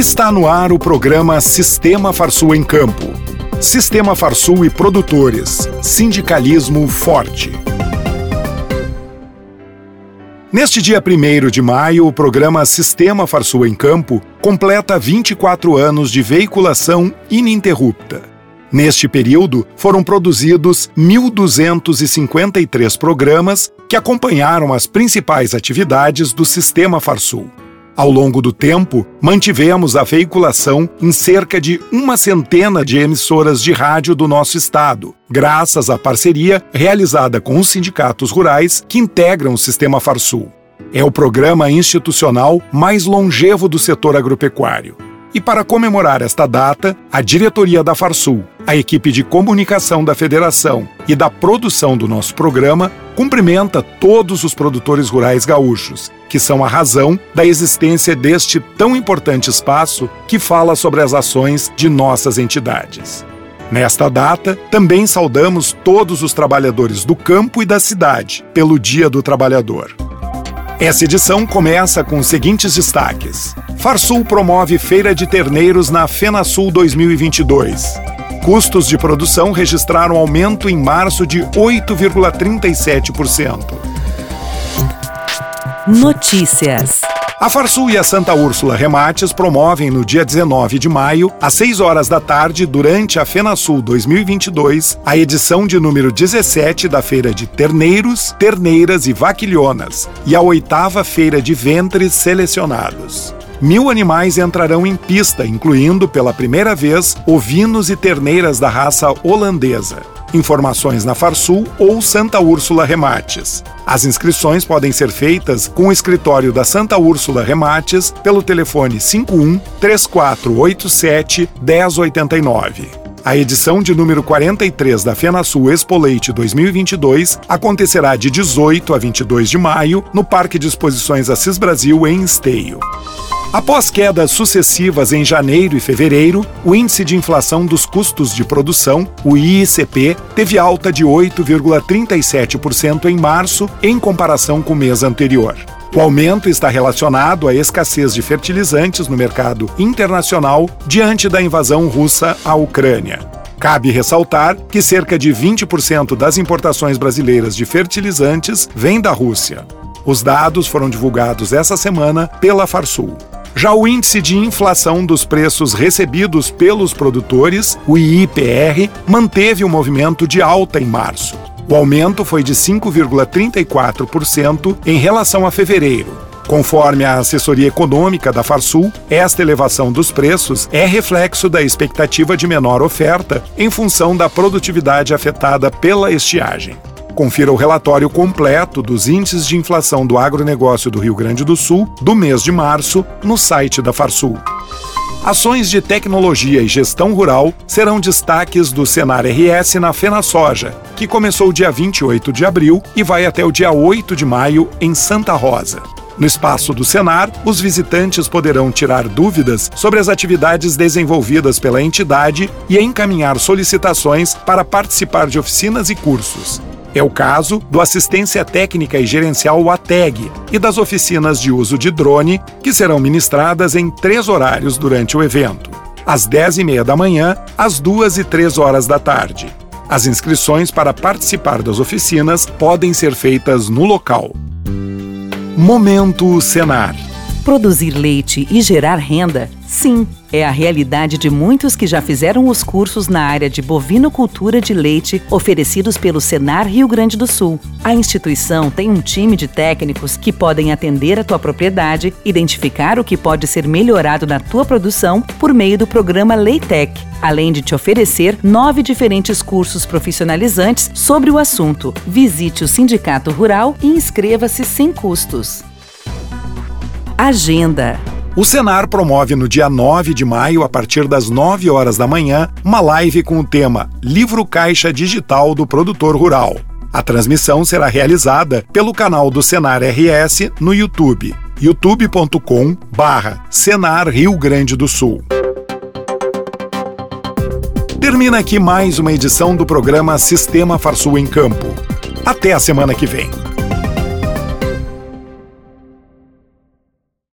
Está no ar o programa Sistema Farsul em Campo. Sistema Farsul e produtores. Sindicalismo forte. Neste dia 1 de maio, o programa Sistema Farsul em Campo completa 24 anos de veiculação ininterrupta. Neste período, foram produzidos 1.253 programas que acompanharam as principais atividades do Sistema Farsul. Ao longo do tempo, mantivemos a veiculação em cerca de uma centena de emissoras de rádio do nosso estado, graças à parceria realizada com os sindicatos rurais que integram o Sistema Farsul. É o programa institucional mais longevo do setor agropecuário. E para comemorar esta data, a diretoria da Farsul, a equipe de comunicação da federação e da produção do nosso programa cumprimenta todos os produtores rurais gaúchos, que são a razão da existência deste tão importante espaço que fala sobre as ações de nossas entidades. Nesta data, também saudamos todos os trabalhadores do campo e da cidade pelo Dia do Trabalhador. Essa edição começa com os seguintes destaques. Farsul promove Feira de Terneiros na FenaSul 2022. Custos de produção registraram aumento em março de 8,37%. Notícias. A Farsul e a Santa Úrsula Remates promovem no dia 19 de maio, às 6 horas da tarde, durante a FenaSul 2022, a edição de número 17 da Feira de Terneiros, Terneiras e Vaquilhonas e a oitava Feira de Ventres Selecionados. Mil animais entrarão em pista, incluindo, pela primeira vez, ovinos e terneiras da raça holandesa. Informações na Farsul ou Santa Úrsula Remates. As inscrições podem ser feitas com o escritório da Santa Úrsula Remates pelo telefone 51 3487 1089. A edição de número 43 da FenaSul Expo Leite 2022 acontecerá de 18 a 22 de maio no Parque de Exposições Assis Brasil, em Esteio. Após quedas sucessivas em janeiro e fevereiro, o índice de inflação dos custos de produção, o IICP, teve alta de 8,37% em março em comparação com o mês anterior. O aumento está relacionado à escassez de fertilizantes no mercado internacional diante da invasão russa à Ucrânia. Cabe ressaltar que cerca de 20% das importações brasileiras de fertilizantes vêm da Rússia. Os dados foram divulgados essa semana pela Farsul. Já o índice de inflação dos preços recebidos pelos produtores, o IIPR, manteve o um movimento de alta em março. O aumento foi de 5,34% em relação a fevereiro. Conforme a assessoria econômica da Farsul, esta elevação dos preços é reflexo da expectativa de menor oferta em função da produtividade afetada pela estiagem. Confira o relatório completo dos índices de inflação do agronegócio do Rio Grande do Sul do mês de março no site da Farsul. Ações de tecnologia e gestão rural serão destaques do Senar RS na Fena Soja, que começou dia 28 de abril e vai até o dia 8 de maio em Santa Rosa. No espaço do Senar, os visitantes poderão tirar dúvidas sobre as atividades desenvolvidas pela entidade e encaminhar solicitações para participar de oficinas e cursos. É o caso do Assistência Técnica e Gerencial ATEG e das oficinas de uso de drone, que serão ministradas em três horários durante o evento: às 10 e meia da manhã, às 2 e 3 horas da tarde. As inscrições para participar das oficinas podem ser feitas no local. Momento Senar. Produzir leite e gerar renda, sim é a realidade de muitos que já fizeram os cursos na área de bovinocultura de leite oferecidos pelo Senar Rio Grande do Sul. A instituição tem um time de técnicos que podem atender a tua propriedade, identificar o que pode ser melhorado na tua produção por meio do programa Leitec, além de te oferecer nove diferentes cursos profissionalizantes sobre o assunto. Visite o Sindicato Rural e inscreva-se sem custos. Agenda o Senar promove no dia 9 de maio, a partir das 9 horas da manhã, uma live com o tema Livro Caixa Digital do Produtor Rural. A transmissão será realizada pelo canal do Senar RS no YouTube, youtube.com barra Senar Rio Grande do Sul. Termina aqui mais uma edição do programa Sistema Farsul em Campo. Até a semana que vem.